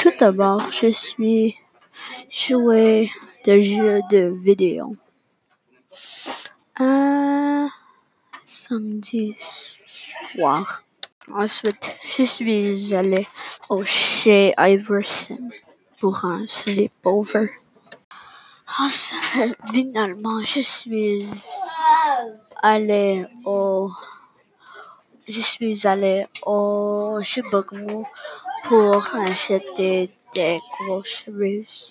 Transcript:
Tout d'abord, je suis joué des jeux de vidéo. Un samedi soir. Ensuite, je suis allé au chez Iverson pour un sleepover. Ensuite, finalement, je suis allé au, je suis allé au chez Bugmo pour acheter des groceries.